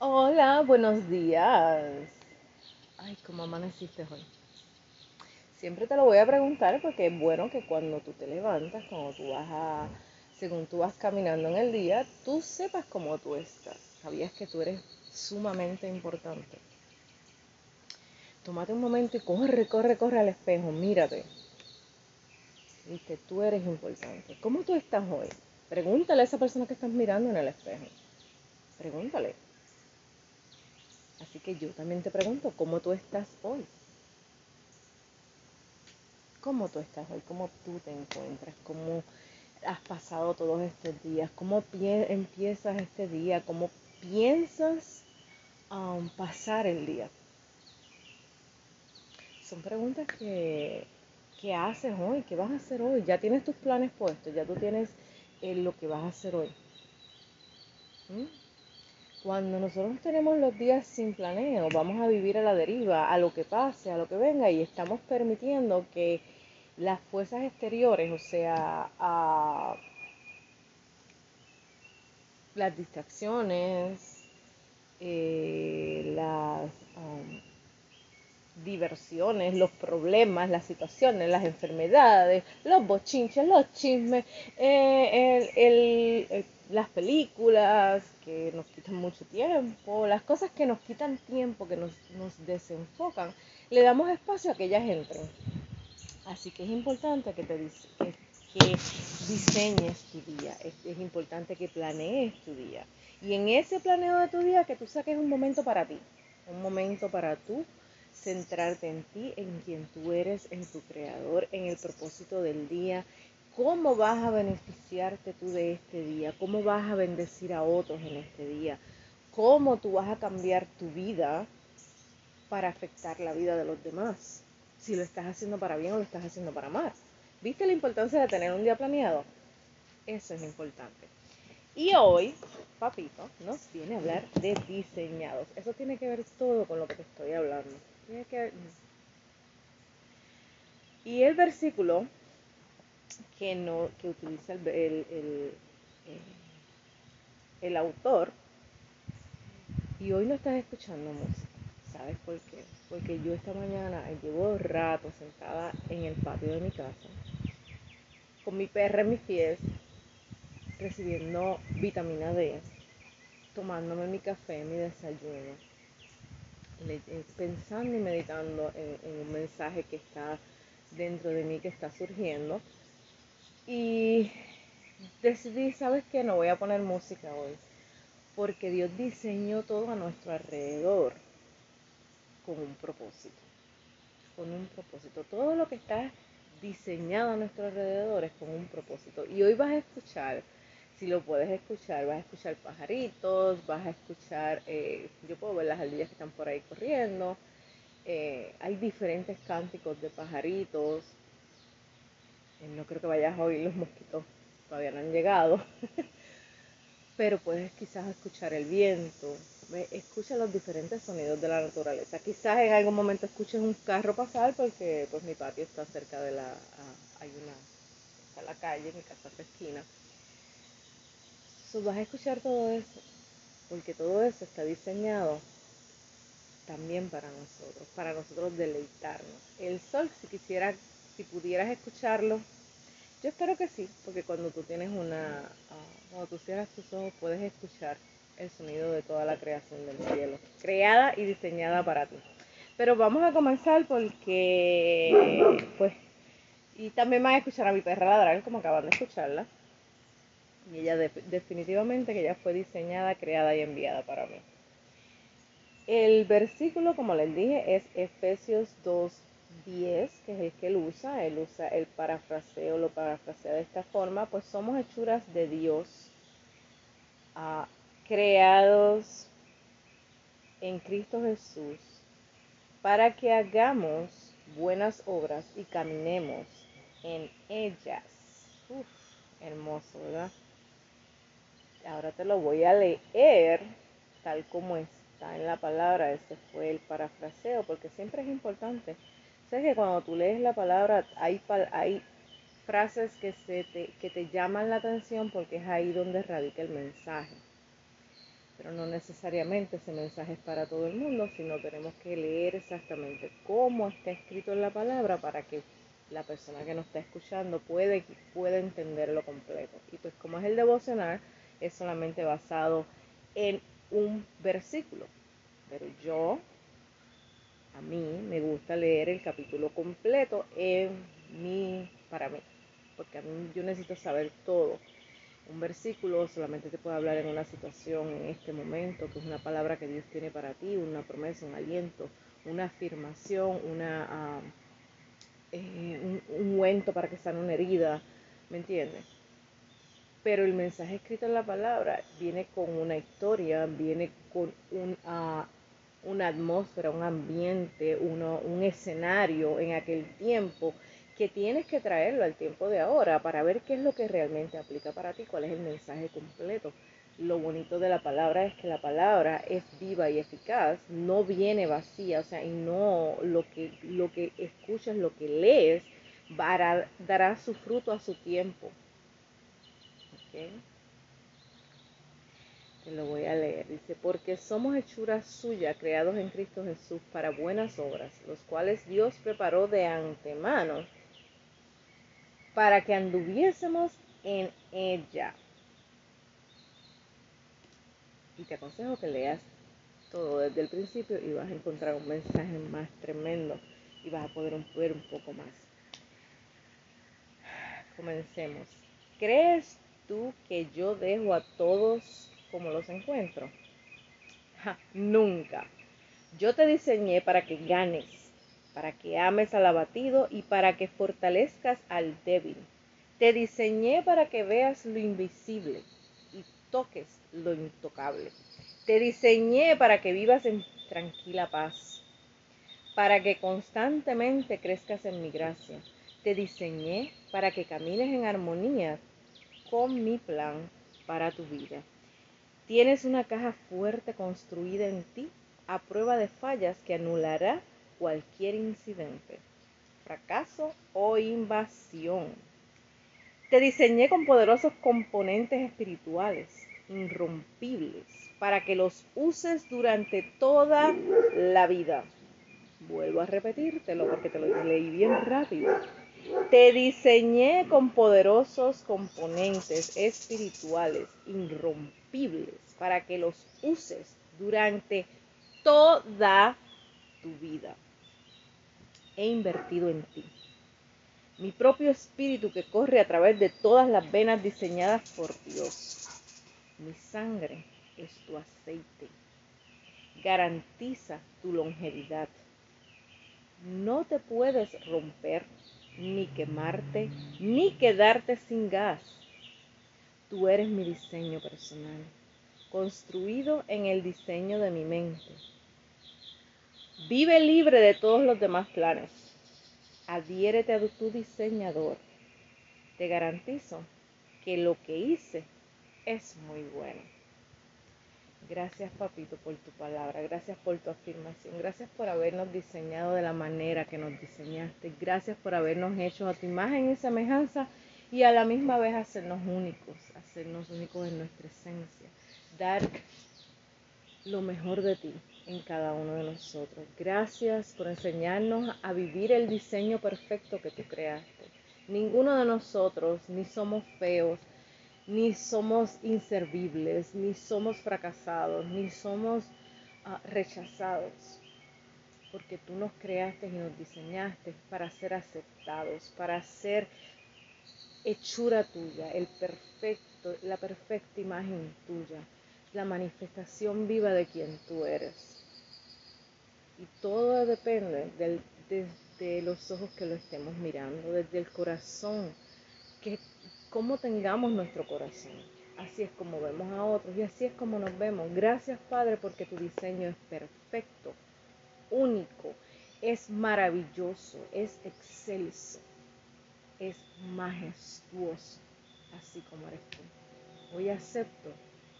Hola, buenos días. Ay, ¿cómo amaneciste hoy? Siempre te lo voy a preguntar porque es bueno que cuando tú te levantas, cuando tú vas a, según tú vas caminando en el día, tú sepas cómo tú estás. Sabías que tú eres sumamente importante. Tómate un momento y corre, corre, corre al espejo, mírate. Viste, tú eres importante. ¿Cómo tú estás hoy? Pregúntale a esa persona que estás mirando en el espejo. Pregúntale. Así que yo también te pregunto, ¿cómo tú estás hoy? ¿Cómo tú estás hoy? ¿Cómo tú te encuentras? ¿Cómo has pasado todos estos días? ¿Cómo empiezas este día? ¿Cómo piensas um, pasar el día? Son preguntas que, ¿qué haces hoy? ¿Qué vas a hacer hoy? Ya tienes tus planes puestos, ya tú tienes eh, lo que vas a hacer hoy. ¿Mm? Cuando nosotros tenemos los días sin planeo, vamos a vivir a la deriva, a lo que pase, a lo que venga, y estamos permitiendo que las fuerzas exteriores, o sea, a las distracciones, eh, las um, diversiones, los problemas, las situaciones, las enfermedades, los bochinches, los chismes, eh, el, las películas que nos quitan mucho tiempo, las cosas que nos quitan tiempo, que nos, desenfocan, le damos espacio a que ellas entren. Así que es importante que, te, que, diseñes tu día, es, importante que planees tu día. Y en ese planeo de tu día que tú saques un momento para ti, un momento para tú centrarte en ti, en quien tú eres, en tu creador, en el propósito del día, cómo vas a beneficiarte tú de este día, cómo vas a bendecir a otros en este día, cómo tú vas a cambiar tu vida para afectar la vida de los demás, si lo estás haciendo para bien o lo estás haciendo para mal. ¿Viste la importancia de tener un día planeado? Eso es importante. Y hoy, papito, nos viene a hablar de diseñados. Eso tiene que ver todo con lo que te estoy hablando. Y el versículo que, no, que utiliza el, el, el, eh, el autor. Y hoy no estás escuchando música. ¿Sabes por qué? Porque yo esta mañana llevo rato sentada en el patio de mi casa, con mi perra en mis pies, recibiendo vitamina D, tomándome mi café, mi desayuno, pensando y meditando en un mensaje que está dentro de mí, que está surgiendo y decidí, ¿sabes qué? No voy a poner música hoy. Porque Dios diseñó todo a nuestro alrededor con un propósito. Con un propósito. Todo lo que está diseñado a nuestro alrededor es con un propósito. Y hoy vas a escuchar, si lo puedes escuchar, vas a escuchar pajaritos, vas a escuchar, eh, yo puedo ver las ardillas que están por ahí corriendo. Eh, hay diferentes cánticos de pajaritos, eh, no creo que vayas a oír los mosquitos, todavía no han llegado. Pero puedes quizás escuchar el viento, escucha los diferentes sonidos de la naturaleza. Quizás en algún momento escuches un carro pasar porque pues mi patio está cerca de la, ah, hay una, está la calle, mi casa es esquina. So, vas a escuchar todo eso, porque todo eso está diseñado también para nosotros, para nosotros deleitarnos. El sol, si quisiera, si pudieras escucharlo, yo espero que sí, porque cuando tú tienes una, ah, cuando tú cierras tus ojos puedes escuchar el sonido de toda la creación del cielo, creada y diseñada para ti. Pero vamos a comenzar porque, pues, y también van a escuchar a mi perra ladrar como acaban de escucharla. Y ella definitivamente que ella fue diseñada, creada y enviada para mí. El versículo, como les dije, es Efesios 2, 10, que es el que él usa, él usa el parafraseo, lo parafrasea de esta forma, pues somos hechuras de Dios, ah, creados en Cristo Jesús, para que hagamos buenas obras y caminemos en ellas. Hermoso, ¿verdad? Ahora te lo voy a leer tal como está en la palabra. Ese fue el parafraseo, porque siempre es importante Sabes que cuando tú lees la palabra hay, hay frases que, se te, que te llaman la atención porque es ahí donde radica el mensaje. pero no necesariamente ese mensaje es para todo el mundo, sino tenemos que leer exactamente cómo está escrito en la palabra para que la persona que nos está escuchando puede, pueda entenderlo completo. Y pues como es el devocional, es solamente basado en un versículo. Pero yo, a mí, me gusta leer el capítulo completo en mi, para mí, porque a mí yo necesito saber todo un versículo solamente te puede hablar en una situación, en este momento, que es una palabra que Dios tiene para ti, una promesa, un aliento, una afirmación, una, eh, un, un para que sane una herida, ¿me entiendes? Pero el mensaje escrito en la palabra viene con una historia, viene con un, uh, una atmósfera, un ambiente, uno, un escenario en aquel tiempo que tienes que traerlo al tiempo de ahora para ver qué es lo que realmente aplica para ti, cuál es el mensaje completo. Lo bonito de la palabra es que la palabra es viva y eficaz, no viene vacía, o sea, y no lo que, lo que escuchas, lo que lees, dará su fruto a su tiempo. Te lo voy a leer. Dice, porque somos hechuras suyas, creados en Cristo Jesús para buenas obras, los cuales Dios preparó de antemano para que anduviésemos en ella. Y te aconsejo que leas todo desde el principio y vas a encontrar un mensaje más tremendo y vas a poder ver un poco más. Comencemos. ¿Crees tú que yo dejo a todos como los encuentro? nunca. Yo te diseñé para que ganes para que ames al abatido y para que fortalezcas al débil. Te diseñé para que veas lo invisible y toques lo intocable. Te diseñé para que vivas en tranquila paz, para que constantemente crezcas en mi gracia. Te diseñé para que camines en armonía con mi plan para tu vida. Tienes una caja fuerte construida en ti a prueba de fallas que anulará cualquier incidente, fracaso o invasión. Te diseñé con poderosos componentes espirituales, irrompibles, para que los uses durante toda la vida. Vuelvo a repetírtelo porque te lo leí bien rápido. Te diseñé con poderosos componentes espirituales, irrompibles, para que los uses durante toda tu vida he invertido en ti. Mi propio espíritu que corre a través de todas las venas diseñadas por Dios. Mi sangre es tu aceite. Garantiza tu longevidad. No te puedes romper, ni quemarte, ni quedarte sin gas. Tú eres mi diseño personal, construido en el diseño de mi mente Vive libre de todos los demás planes. Adhiérete a tu diseñador. Te garantizo que lo que hice es muy bueno. Gracias, papito, por tu palabra. Gracias por tu afirmación. Gracias por habernos diseñado de la manera que nos diseñaste. Gracias por habernos hecho a tu imagen y semejanza y a la misma vez hacernos únicos, hacernos únicos en nuestra esencia. Dar lo mejor de ti en cada uno de nosotros. Gracias por enseñarnos a vivir el diseño perfecto que tú creaste. Ninguno de nosotros ni somos feos, ni somos inservibles, ni somos fracasados, ni somos ah, rechazados, porque tú nos creaste y nos diseñaste para ser aceptados, para ser hechura tuya, el perfecto, la perfecta imagen tuya la manifestación viva de quien tú eres. Y todo depende del, de, los ojos que lo estemos mirando, desde el corazón, que cómo tengamos nuestro corazón. Así es como vemos a otros y así es como nos vemos. Gracias Padre porque tu diseño es perfecto, único, es maravilloso, es excelso, es majestuoso, así como eres tú. Hoy acepto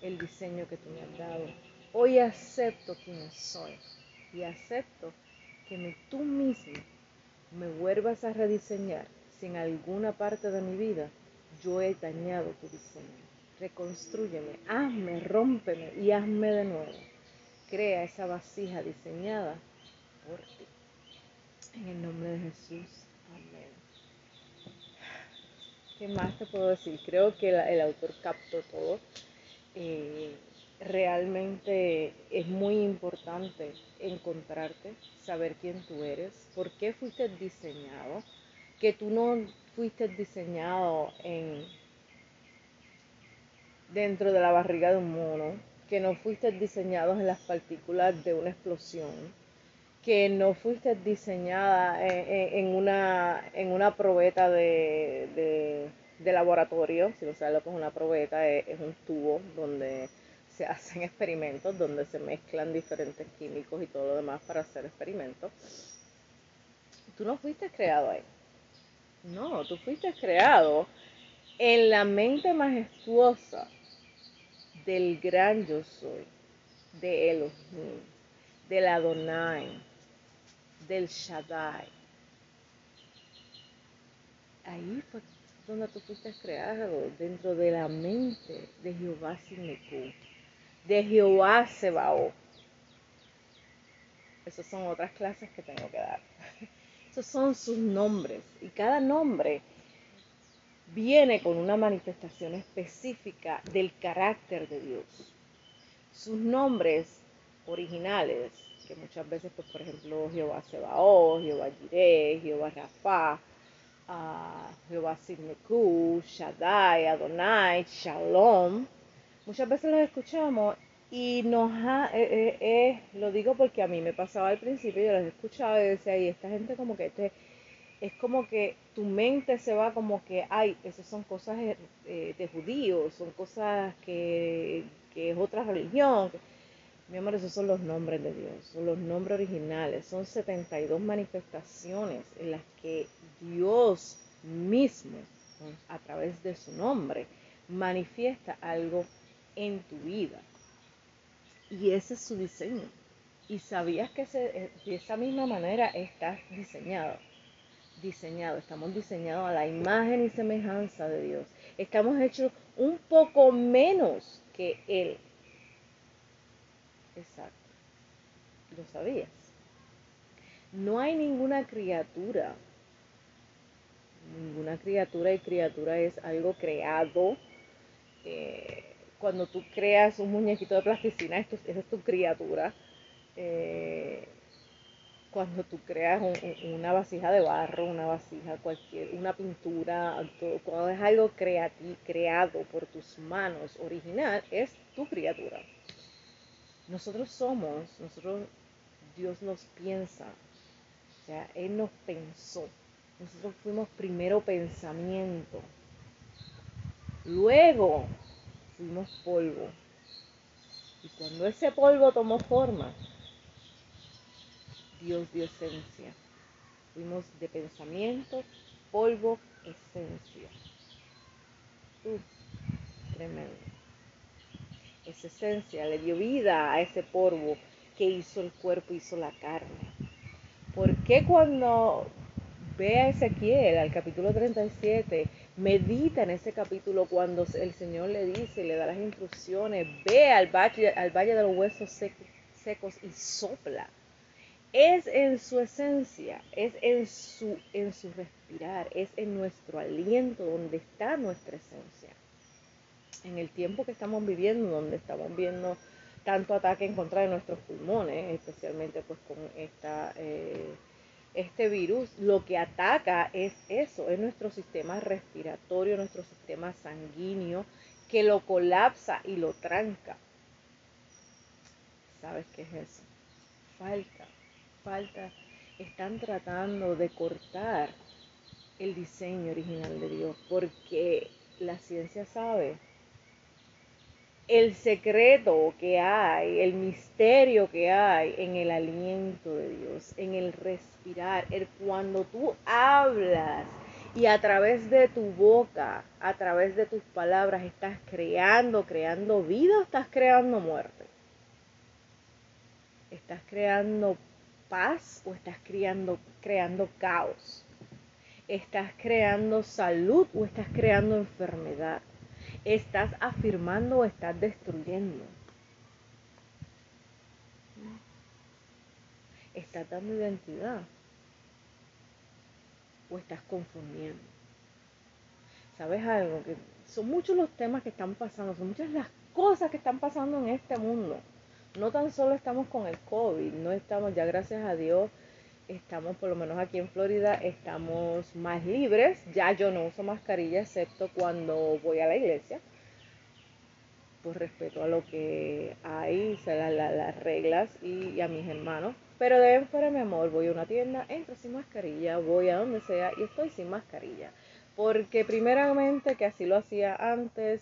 el diseño que tú me has dado. Hoy acepto quien soy y acepto que tú mismo me vuelvas a rediseñar si en alguna parte de mi vida yo he dañado tu diseño. reconstrúyeme, hazme, rómpeme y hazme de nuevo. Crea esa vasija diseñada por ti. En el nombre de Jesús. Amén. ¿Qué más te puedo decir? Creo que el, autor captó todo. Eh, realmente es muy importante encontrarte, saber quién tú eres, por qué fuiste diseñado, que tú no fuiste diseñado en dentro de la barriga de un mono, que no fuiste diseñado en las partículas de una explosión, que no fuiste diseñada en, una, en una probeta de, laboratorio, si no sabes lo que es una probeta, es, es un tubo donde se hacen experimentos, donde se mezclan diferentes químicos y todo lo demás para hacer experimentos. Tú no fuiste creado ahí. No, tú fuiste creado en la mente majestuosa del gran yo soy, de Elohim, del Adonai, del Shaddai. Ahí fue donde tú fuiste creado, dentro de la mente de Jehová Sineku, de Jehová Sebaot. Esas son otras clases que tengo que dar. Esos son sus nombres. Y cada nombre viene con una manifestación específica del carácter de Dios. Sus nombres originales, que muchas veces, pues, por ejemplo, Jehová Sebaot, Jehová Jireh, Jehová Rafa, uh, Jehová Sidneku, Shaddai, Adonai, Shalom, muchas veces los escuchamos y nos ha, eh, eh, eh, lo digo porque a mí me pasaba al principio, yo los escuchaba y decía, y esta gente como que este, es como que tu mente se va como que, ay, esas son cosas de judíos, son cosas que, que es otra religión. Mi amor, esos son los nombres de Dios, son los nombres originales, son 72 manifestaciones en las que Dios mismo, a través de su nombre, manifiesta algo en tu vida. Y ese es su diseño. Y sabías que eh, de esa misma manera estás diseñado. Diseñado, estamos diseñados a la imagen y semejanza de Dios. Estamos hechos un poco menos que Él. Exacto. ¿Lo sabías? No hay ninguna criatura. Ninguna criatura y criatura es algo creado. Eh, cuando tú creas un muñequito de plasticina, esto, esa es tu criatura. Eh, cuando tú creas una vasija de barro, una vasija cualquier, una pintura, cuando es algo creado por tus manos original, es tu criatura. Nosotros somos, nosotros, Dios nos piensa, o sea, Él nos pensó. Nosotros fuimos primero pensamiento. Luego fuimos polvo. Y cuando ese polvo tomó forma, Dios dio esencia. Fuimos de pensamiento, polvo, esencia. tremendo. Esa esencia le dio vida a ese polvo que hizo el cuerpo, hizo la carne. ¿Por qué cuando ve a Ezequiel, al capítulo 37, medita en ese capítulo cuando el Señor le dice, le da las instrucciones, ve al valle, al valle de los huesos secos, y sopla. Es en su esencia, es en su, en su respirar, es en nuestro aliento donde está nuestra esencia. En el tiempo que estamos viviendo, donde estamos viendo tanto ataque en contra de nuestros pulmones, especialmente pues con esta... Eh, este virus lo que ataca es eso, es nuestro sistema respiratorio, nuestro sistema sanguíneo, que lo colapsa y lo tranca. ¿Sabes qué es eso? Falta, falta. Están tratando de cortar el diseño original de Dios porque la ciencia sabe el secreto que hay, el misterio que hay en el aliento de Dios, en el respirar, el cuando tú hablas y a través de tu boca, a través de tus palabras estás creando, creando vida o estás creando muerte. Estás creando paz o estás creando, creando caos. Estás creando salud o estás creando enfermedad ¿Estás afirmando o estás destruyendo? ¿Estás dando identidad? ¿O estás confundiendo? ¿Sabes algo? Que son muchos los temas que están pasando, son muchas las cosas que están pasando en este mundo. No tan solo estamos con el COVID, no estamos, ya gracias a Dios, estamos, por lo menos aquí en Florida, estamos más libres. Ya yo no uso mascarilla excepto cuando voy a la iglesia, por respeto a lo que hay, o las reglas y, a mis hermanos. Pero de fuera, mi amor, voy a una tienda, entro sin mascarilla, voy a donde sea y estoy sin mascarilla. Porque primeramente, que así lo hacía antes,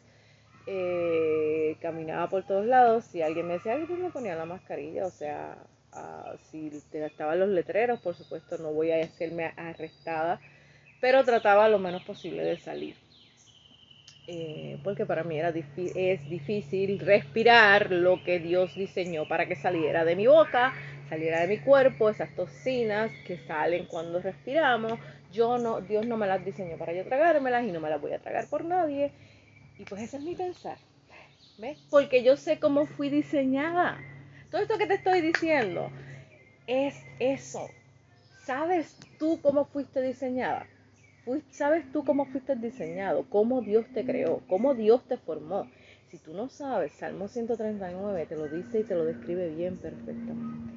eh, caminaba por todos lados, si alguien me decía, pues me ponía la mascarilla, o sea, uh, si estaban los letreros, por supuesto no voy a hacerme arrestada, pero trataba lo menos posible de salir. Eh, porque para mí era es difícil respirar lo que Dios diseñó para que saliera de mi boca, saliera de mi cuerpo, esas toxinas que salen cuando respiramos. Yo no, Dios no me las diseñó para yo tragármelas y no me las voy a tragar por nadie. Y pues ese es mi pensar. ¿Ves? Porque yo sé cómo fui diseñada. Todo esto que te estoy diciendo es eso. ¿Sabes tú cómo fuiste diseñada? ¿Sabes tú cómo fuiste diseñado? ¿Cómo Dios te creó? ¿Cómo Dios te formó? Si tú no sabes, Salmo 139 te lo dice y te lo describe bien perfectamente.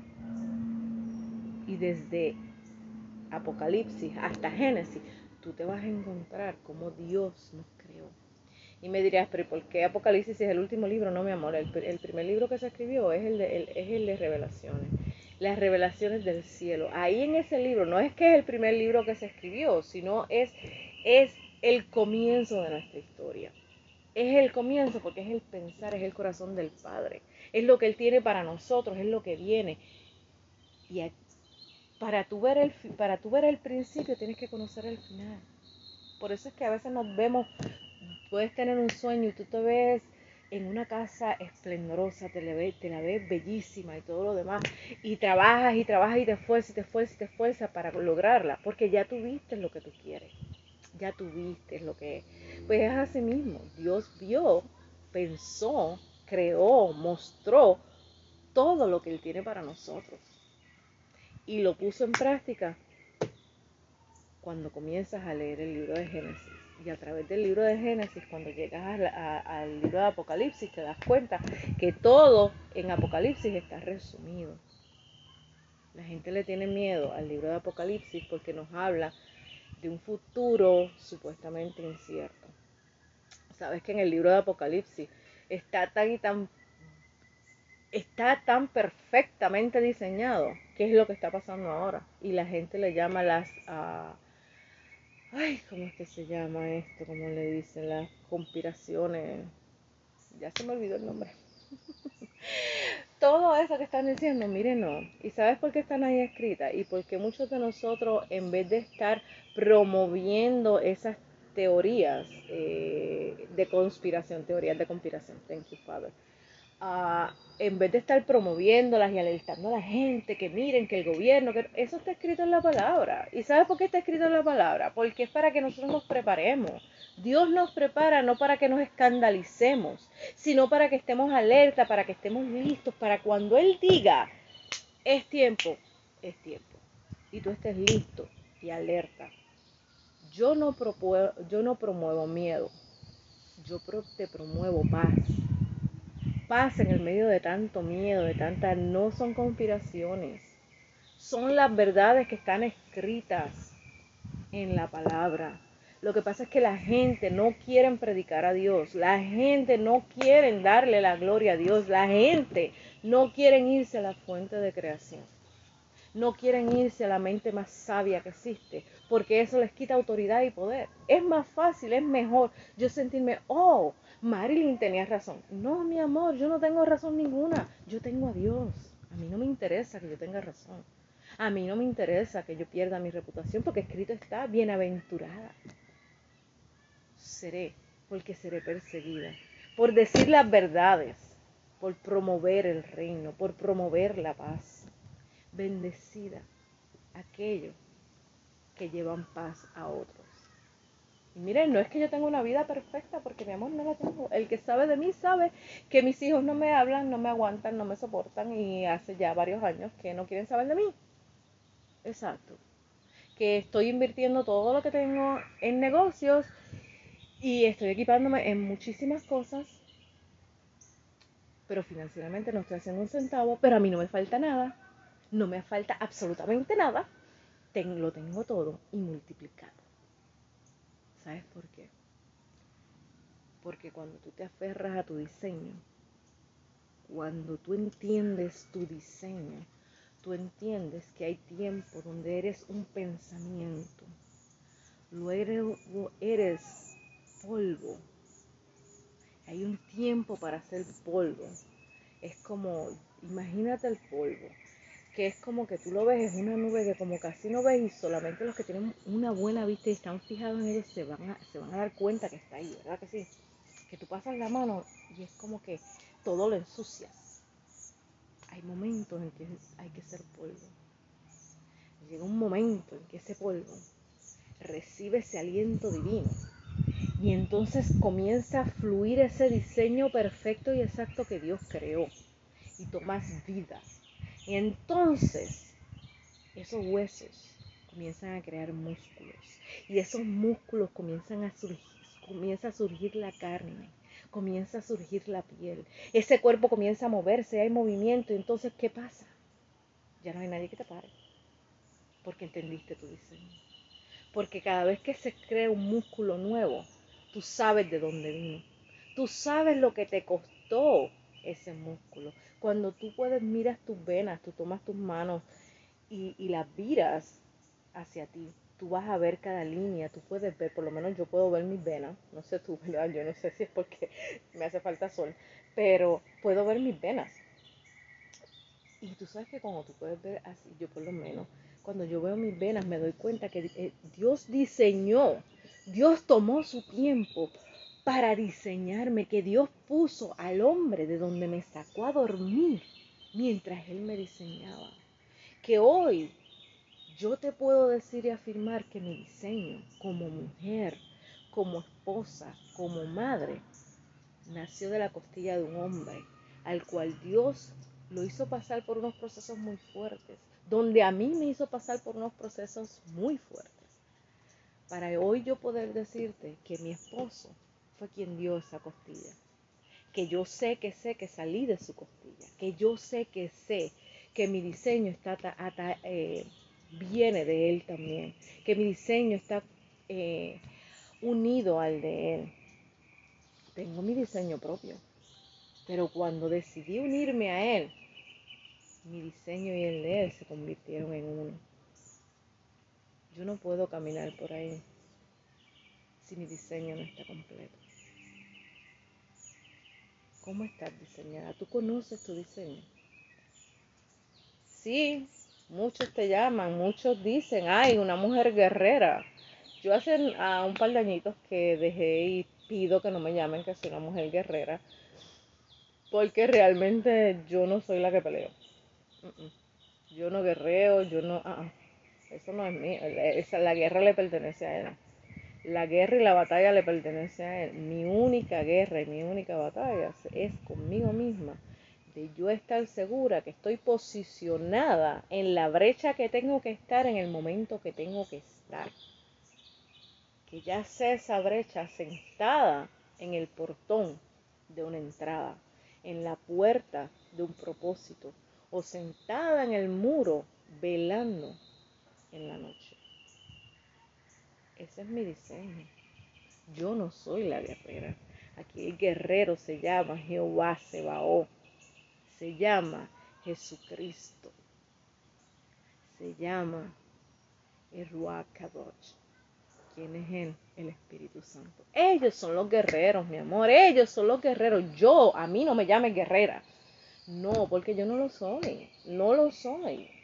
Y desde Apocalipsis hasta Génesis, tú te vas a encontrar cómo Dios nos. Y me dirías, pero ¿por qué Apocalipsis es el último libro? No, mi amor, el, primer libro que se escribió es el, de, es el de revelaciones, las revelaciones del cielo. Ahí en ese libro, no es que es el primer libro que se escribió, sino es, es el comienzo de nuestra historia. Es el comienzo porque es el pensar, es el corazón del Padre. Es lo que Él tiene para nosotros, es lo que viene. Y para tú ver el, para tú ver el principio tienes que conocer el final. Por eso es que a veces nos vemos puedes tener un sueño y tú te ves en una casa esplendorosa, te la, ves, te la ves bellísima y todo lo demás, y trabajas y trabajas y te esfuerzas y te esfuerzas y te esfuerzas para lograrla, porque ya tuviste lo que tú quieres, ya tuviste lo que Pues es así mismo, Dios vio, pensó, creó, mostró todo lo que Él tiene para nosotros. Y lo puso en práctica cuando comienzas a leer el libro de Génesis y a través del libro de Génesis, cuando llegas al libro de Apocalipsis, te das cuenta que todo en Apocalipsis está resumido. La gente le tiene miedo al libro de Apocalipsis porque nos habla de un futuro supuestamente incierto. Sabes que en el libro de Apocalipsis está tan y tan está tan perfectamente diseñado que es lo que está pasando ahora y la gente le llama las uh, ay, ¿cómo es que se llama esto? ¿Cómo le dicen? Las conspiraciones. Ya se me olvidó el nombre. Todo eso que están diciendo, miren, no. ¿Y sabes por qué están ahí escritas? Y porque muchos de nosotros, en vez de estar promoviendo esas teorías eh, de conspiración, teorías de conspiración, thank you, Father, en vez de estar promoviéndolas y alertando a la gente que miren que el gobierno, que eso está escrito en la palabra. ¿Y sabes por qué está escrito en la palabra? Porque es para que nosotros nos preparemos. Dios nos prepara no para que nos escandalicemos, sino para que estemos alerta, para que estemos listos, para cuando Él diga, es tiempo, es tiempo. Y tú estés listo y alerta. Yo no, yo no promuevo miedo, yo te promuevo paz paz en el medio de tanto miedo, de tanta... No son conspiraciones, son las verdades que están escritas en la palabra. Lo que pasa es que la gente no quiere predicar a Dios, la gente no quiere darle la gloria a Dios, la gente no quiere irse a la fuente de creación, no quieren irse a la mente más sabia que existe, porque eso les quita autoridad y poder. Es más fácil, es mejor yo sentirme, oh, Marilyn tenía razón. No, mi amor, yo no tengo razón ninguna. Yo tengo a Dios. A mí no me interesa que yo tenga razón. A mí no me interesa que yo pierda mi reputación porque escrito está bienaventurada. Seré, porque seré perseguida. Por decir las verdades, por promover el reino, por promover la paz. Bendecida aquellos que llevan paz a otros. Y miren, no es que yo tenga una vida perfecta, porque mi amor no la tengo. El que sabe de mí sabe que mis hijos no me hablan, no me aguantan, no me soportan y hace ya varios años que no quieren saber de mí. Exacto. Que estoy invirtiendo todo lo que tengo en negocios y estoy equipándome en muchísimas cosas, pero financieramente no estoy haciendo un centavo, pero a mí no me falta nada, no me falta absolutamente nada, lo tengo todo y multiplicado. ¿Sabes por qué? Porque cuando tú te aferras a tu diseño, cuando tú entiendes tu diseño, tú entiendes que hay tiempo donde eres un pensamiento, luego eres polvo. Hay un tiempo para hacer polvo. Es como, imagínate el polvo que es como que tú lo ves, es una nube que como casi no ves y solamente los que tienen una buena vista y están fijados en ellos se van a, se van a dar cuenta que está ahí, ¿verdad que sí? Que tú pasas la mano y es como que todo lo ensucias. Hay momentos en que hay que ser polvo. Llega un momento en que ese polvo recibe ese aliento divino y entonces comienza a fluir ese diseño perfecto y exacto que Dios creó y tomas vida entonces esos huesos comienzan a crear músculos y esos músculos comienzan a surgir, comienza a surgir la carne, comienza a surgir la piel, ese cuerpo comienza a moverse, hay movimiento, entonces ¿qué pasa? Ya no hay nadie que te pare, porque entendiste tu diseño. Porque cada vez que se crea un músculo nuevo, tú sabes de dónde vino, tú sabes lo que te costó ese músculo, cuando tú puedes miras tus venas, tú tomas tus manos y, las viras hacia ti, tú vas a ver cada línea, tú puedes ver, por lo menos yo puedo ver mis venas, no sé tú, ¿verdad? Yo no sé si es porque me hace falta sol, pero puedo ver mis venas. Y tú sabes que cuando tú puedes ver así, yo por lo menos, cuando yo veo mis venas me doy cuenta que eh, Dios diseñó, Dios tomó su tiempo para diseñarme, que Dios puso al hombre de donde me sacó a dormir mientras Él me diseñaba. Que hoy yo te puedo decir y afirmar que mi diseño como mujer, como esposa, como madre, nació de la costilla de un hombre, al cual Dios lo hizo pasar por unos procesos muy fuertes, donde a mí me hizo pasar por unos procesos muy fuertes. Para hoy yo poder decirte que mi esposo fue quien dio esa costilla. Que yo sé que sé que salí de su costilla. Que yo sé que sé que mi diseño está eh, viene de él también. Que mi diseño está eh, unido al de él. Tengo mi diseño propio. Pero cuando decidí unirme a él, mi diseño y el de él se convirtieron en uno. Yo no puedo caminar por ahí si mi diseño no está completo. ¿Cómo estás diseñada? ¿Tú conoces tu diseño? Sí, muchos te llaman, muchos dicen, ay, una mujer guerrera. Yo hace a un par de añitos que dejé y pido que no me llamen que soy una mujer guerrera, porque realmente yo no soy la que peleo. Yo no guerreo, yo no... Ah, ah, eso no es mío, esa, la guerra le pertenece a él. La guerra y la batalla le pertenece a Él. Mi única guerra y mi única batalla es conmigo misma. De yo estar segura que estoy posicionada en la brecha que tengo que estar en el momento que tengo que estar. Que ya sea esa brecha sentada en el portón de una entrada, en la puerta de un propósito o sentada en el muro velando en la noche. Ese es mi diseño. Yo no soy la guerrera. Aquí el guerrero se llama Jehová Sebaó. Se llama Jesucristo. Se llama Kadosh. ¿Quién es Él? El Espíritu Santo. Ellos son los guerreros, mi amor. Ellos son los guerreros. Yo, a mí no me llames guerrera. No, porque yo no lo soy. No lo soy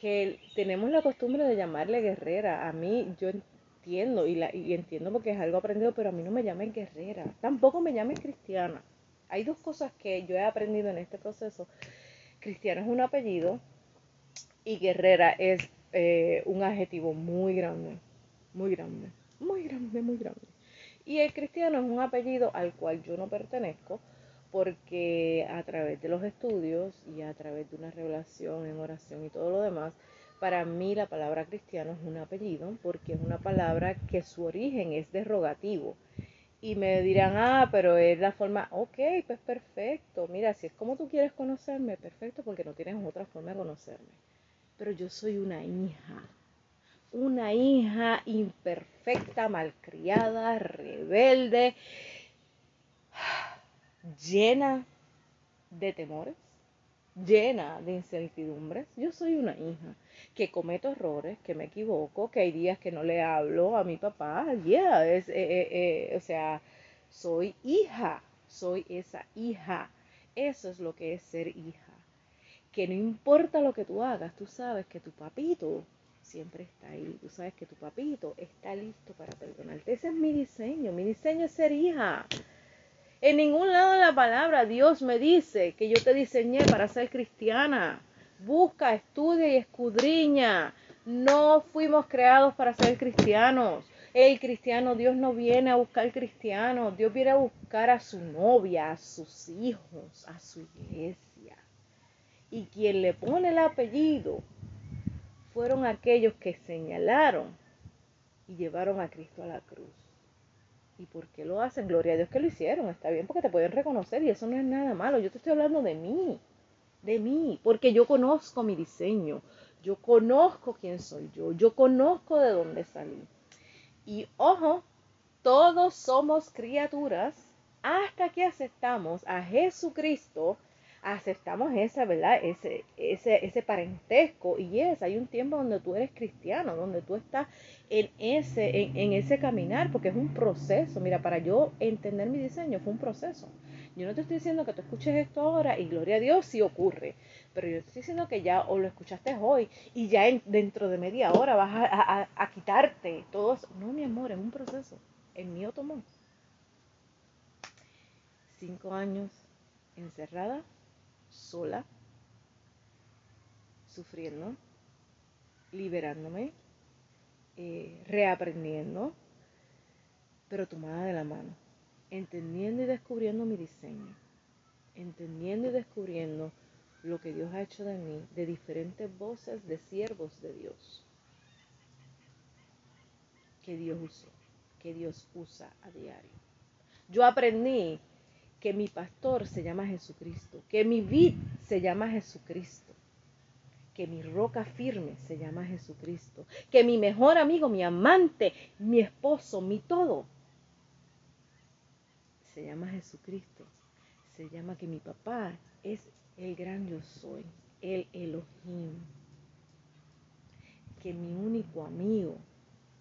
que tenemos la costumbre de llamarle guerrera. A mí yo entiendo y, la, y entiendo porque es algo aprendido, pero a mí no me llamen guerrera. Tampoco me llamen cristiana. Hay dos cosas que yo he aprendido en este proceso. Cristiana es un apellido y guerrera es eh, un adjetivo muy grande, muy grande. muy grande, muy grande. Y el cristiano es un apellido al cual yo no pertenezco porque a través de los estudios y a través de una revelación en oración y todo lo demás, para mí la palabra cristiano es un apellido porque es una palabra que su origen es derogativo. Y me dirán, ah, pero es la forma, ok, pues perfecto, mira, si es como tú quieres conocerme, perfecto, porque no tienes otra forma de conocerme. Pero yo soy una hija, una hija imperfecta, malcriada, rebelde, llena de temores, llena de incertidumbres. Yo soy una hija que cometo errores, que me equivoco, que hay días que no le hablo a mi papá. Yeah, es, eh, eh, eh, o sea, soy hija, soy esa hija. Eso es lo que es ser hija. Que no importa lo que tú hagas, tú sabes que tu papito siempre está ahí. Tú sabes que tu papito está listo para perdonarte. Ese es mi diseño. Mi diseño es ser hija. En ningún lado de la palabra Dios me dice que yo te diseñé para ser cristiana. Busca, estudia y escudriña. No fuimos creados para ser cristianos. El cristiano, Dios no viene a buscar cristianos, Dios viene a buscar a su novia, a sus hijos, a su iglesia. Y quien le pone el apellido fueron aquellos que señalaron y llevaron a Cristo a la cruz. ¿Y por qué lo hacen? Gloria a Dios que lo hicieron, está bien porque te pueden reconocer y eso no es nada malo. Yo te estoy hablando de mí de mí, porque yo conozco mi diseño, yo conozco quién soy yo, yo conozco de dónde salí. Y ojo, todos somos criaturas hasta que aceptamos a Jesucristo, aceptamos esa, ¿verdad? Ese, ese, ese parentesco. Y es, hay un tiempo donde tú eres cristiano, donde tú estás en ese, en, en ese caminar, porque es un proceso. Mira, para yo entender mi diseño fue un proceso. Yo no te estoy diciendo que tú escuches esto ahora y gloria a Dios si ocurre, pero yo estoy diciendo que ya o lo escuchaste hoy y ya dentro de media hora vas a, quitarte todo eso. No, mi amor, es un proceso. El mío tomó cinco años encerrada, sola, sufriendo, liberándome, eh, reaprendiendo, pero tomada de la mano entendiendo y descubriendo mi diseño, entendiendo y descubriendo lo que Dios ha hecho de mí, de diferentes voces de siervos de Dios, que Dios usó, que Dios usa a diario. Yo aprendí que mi pastor se llama Jesucristo, que mi vid se llama Jesucristo, que mi roca firme se llama Jesucristo, que mi mejor amigo, mi amante, mi esposo, mi todo se llama Jesucristo, se llama que mi papá es el gran yo soy, el Elohim, que mi único amigo,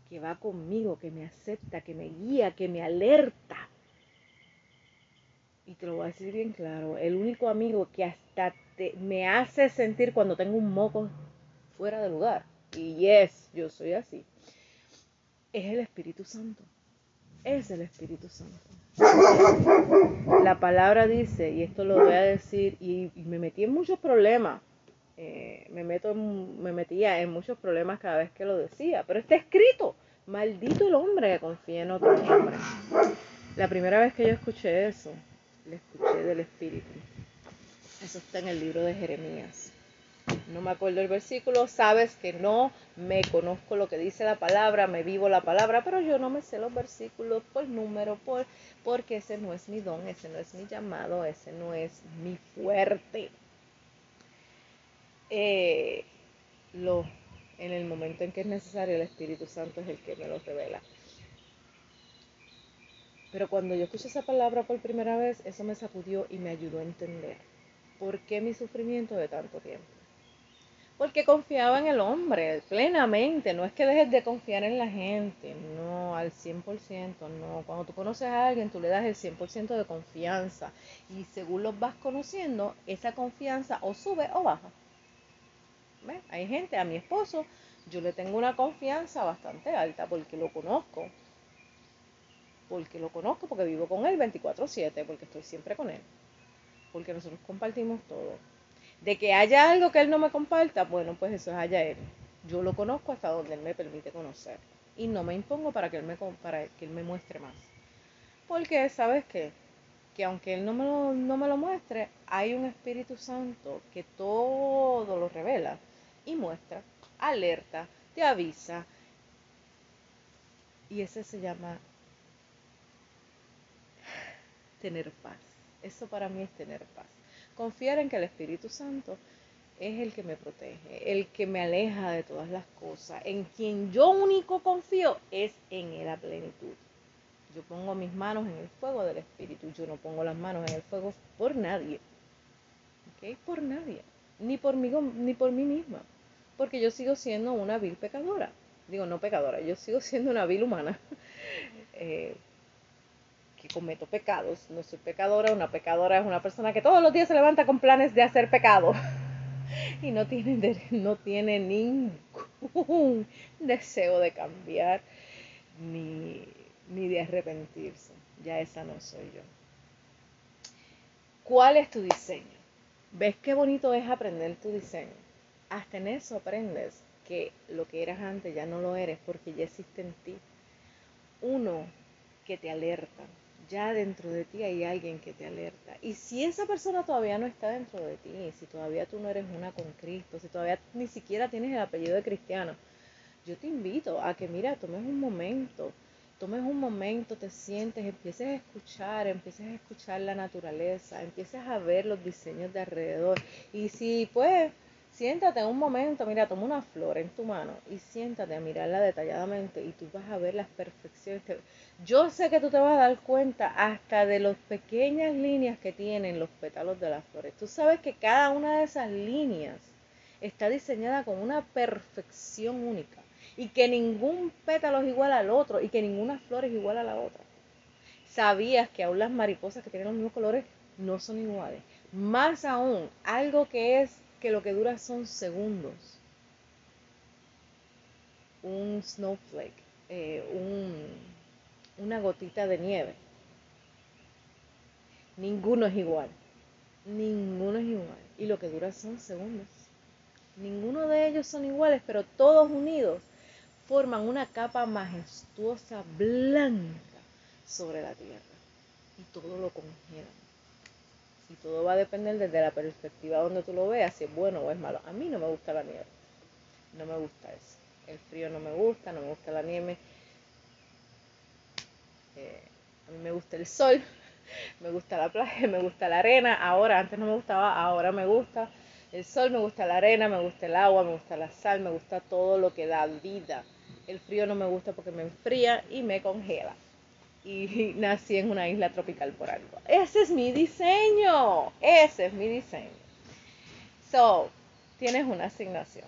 que va conmigo, que me acepta, que me guía, que me alerta. Y te lo voy a decir bien claro, el único amigo que hasta me hace sentir cuando tengo un moco fuera de lugar, y yes, yo soy así, es el Espíritu Santo. Es el Espíritu Santo. La palabra dice, y esto lo voy a decir, y, me metí en muchos problemas. Eh, me, meto me metía en muchos problemas cada vez que lo decía, pero está escrito, maldito el hombre que confía en otro hombre. La primera vez que yo escuché eso, le escuché del Espíritu. Eso está en el libro de Jeremías no me acuerdo el versículo, sabes que no me conozco lo que dice la palabra, me vivo la palabra, pero yo no me sé los versículos por número, por, porque ese no es mi don, ese no es mi llamado, ese no es mi fuerte. Eh, lo, en el momento en que es necesario, el Espíritu Santo es el que me lo revela. Pero cuando yo escuché esa palabra por primera vez, eso me sacudió y me ayudó a entender por qué mi sufrimiento de tanto tiempo porque confiaba en el hombre plenamente. No es que dejes de confiar en la gente, no, al 100%, no. Cuando tú conoces a alguien, tú le das el 100% de confianza y según los vas conociendo, esa confianza o sube o baja. Hay gente, a mi esposo, yo le tengo una confianza bastante alta porque lo conozco. Porque lo conozco, porque vivo con él 24/7, porque estoy siempre con él. Porque nosotros compartimos todo de que haya algo que él no me comparta, bueno, pues eso es allá él. Yo lo conozco hasta donde él me permite conocer. y no me impongo para que Él me, para que él me muestre más. Porque, ¿sabes qué? Que aunque Él no me, no me lo muestre, hay un Espíritu Santo que todo lo revela y muestra, alerta, te avisa. Y ese se llama tener paz. Eso para mí es tener paz. Confiar en que el Espíritu Santo es el que me protege, el que me aleja de todas las cosas. En quien yo único confío es en la plenitud. Yo pongo mis manos en el fuego del Espíritu. Yo no pongo las manos en el fuego por nadie. ¿Ok? Por nadie. Ni por mí, ni por mí misma. Porque yo sigo siendo una vil pecadora. Digo, no pecadora, yo sigo siendo una vil humana. Eh, cometo pecados. No soy pecadora. Una pecadora es una persona que todos los días se levanta con planes de hacer pecado y no tiene, no tiene ningún deseo de cambiar ni, ni de arrepentirse. Ya esa no soy yo. ¿Cuál es tu diseño? ¿Ves qué bonito es aprender tu diseño? Hasta en eso aprendes que lo que eras antes ya no lo eres porque ya existe en ti. Uno que te alerta, ya dentro de ti hay alguien que te alerta. Y si esa persona todavía no está dentro de ti, si todavía tú no eres una con Cristo, si todavía ni siquiera tienes el apellido de cristiano, yo te invito a que, mira, tomes un momento, tomes un momento, te sientes, empieces a escuchar, empieces a escuchar la naturaleza, empieces a ver los diseños de alrededor. Y si pues Siéntate un momento, mira, toma una flor en tu mano y siéntate a mirarla detalladamente y tú vas a ver las perfecciones. Yo sé que tú te vas a dar cuenta hasta de las pequeñas líneas que tienen los pétalos de las flores. Tú sabes que cada una de esas líneas está diseñada con una perfección única y que ningún pétalo es igual al otro y que ninguna flor es igual a la otra. ¿Sabías que aún las mariposas que tienen los mismos colores no son iguales? Más aún, algo que es que lo que dura son segundos. Un snowflake, eh, una gotita de nieve. Ninguno es igual. Ninguno es igual. Y lo que dura son segundos. Ninguno de ellos son iguales, pero todos unidos forman una capa majestuosa blanca sobre la tierra. Y todo lo congelan y todo va a depender desde la perspectiva donde tú lo veas, si es bueno o es malo. A mí no me gusta la nieve, no me gusta eso. El frío no me gusta, no me gusta la nieve. Eh, a mí me gusta el sol, me gusta la playa, me gusta la arena. Ahora, antes no me gustaba, ahora me gusta el sol, me gusta la arena, me gusta el agua, me gusta la sal, me gusta todo lo que da vida. El frío no me gusta porque me enfría y me congela y nací en una isla tropical por algo. Ese es mi diseño, ese es mi diseño. So, tienes una asignación.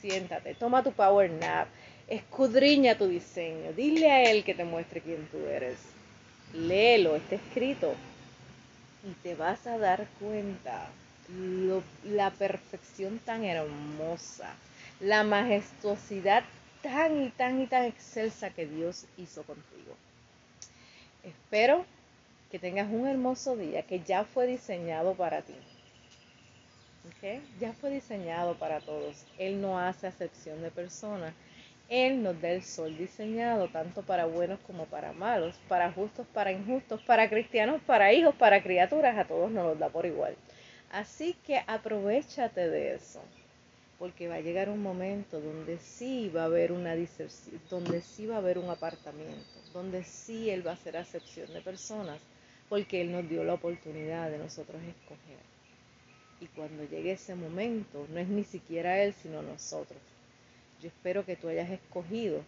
Siéntate, toma tu power nap, escudriña tu diseño, dile a él que te muestre quién tú eres. Léelo, está escrito. Y te vas a dar cuenta la perfección tan hermosa, la majestuosidad tan y tan y tan excelsa que Dios hizo contigo. Espero que tengas un hermoso día que ya fue diseñado para ti. Ya fue diseñado para todos. Él no hace acepción de personas. Él nos da el sol diseñado tanto para buenos como para malos, para justos, para injustos, para cristianos, para hijos, para criaturas. A todos nos los da por igual. Así que aprovechate de eso porque va a llegar un momento donde sí va a haber una donde sí va a haber un apartamiento, donde sí Él va a hacer acepción de personas, porque Él nos dio la oportunidad de nosotros escoger. Y cuando llegue ese momento, no es ni siquiera Él, sino nosotros. Yo espero que tú hayas escogido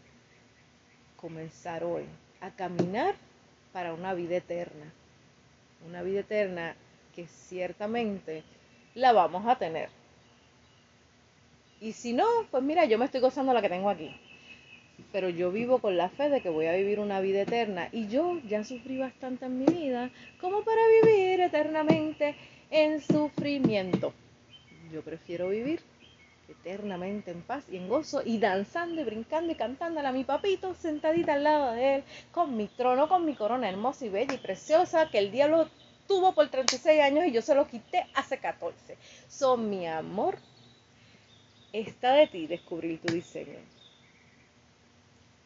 comenzar hoy a caminar para una vida eterna. Una vida eterna que ciertamente la vamos a tener y si no, pues mira, yo me estoy gozando la que tengo aquí. Pero yo vivo con la fe de que voy a vivir una vida eterna. Y yo ya sufrí bastante en mi vida como para vivir eternamente en sufrimiento. Yo prefiero vivir eternamente en paz y en gozo y danzando y brincando y cantándole a mi papito sentadita al lado de él con mi trono, con mi corona hermosa y bella y preciosa que el diablo tuvo por 36 años y yo se lo quité hace 14. Son mi amor Está de ti descubrir tu diseño.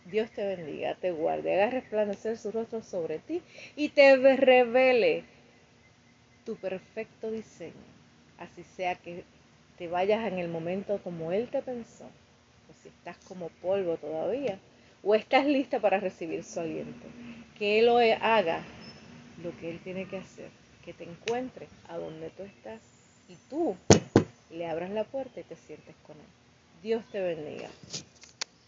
Dios te bendiga, te guarde, haga resplandecer su rostro sobre ti y te revele tu perfecto diseño. Así sea que te vayas en el momento como Él te pensó, o si estás como polvo todavía, o estás lista para recibir su aliento. Que Él haga lo que Él tiene que hacer, que te encuentre a donde tú estás y tú le abras la puerta y te sientes con Él. Dios te bendiga.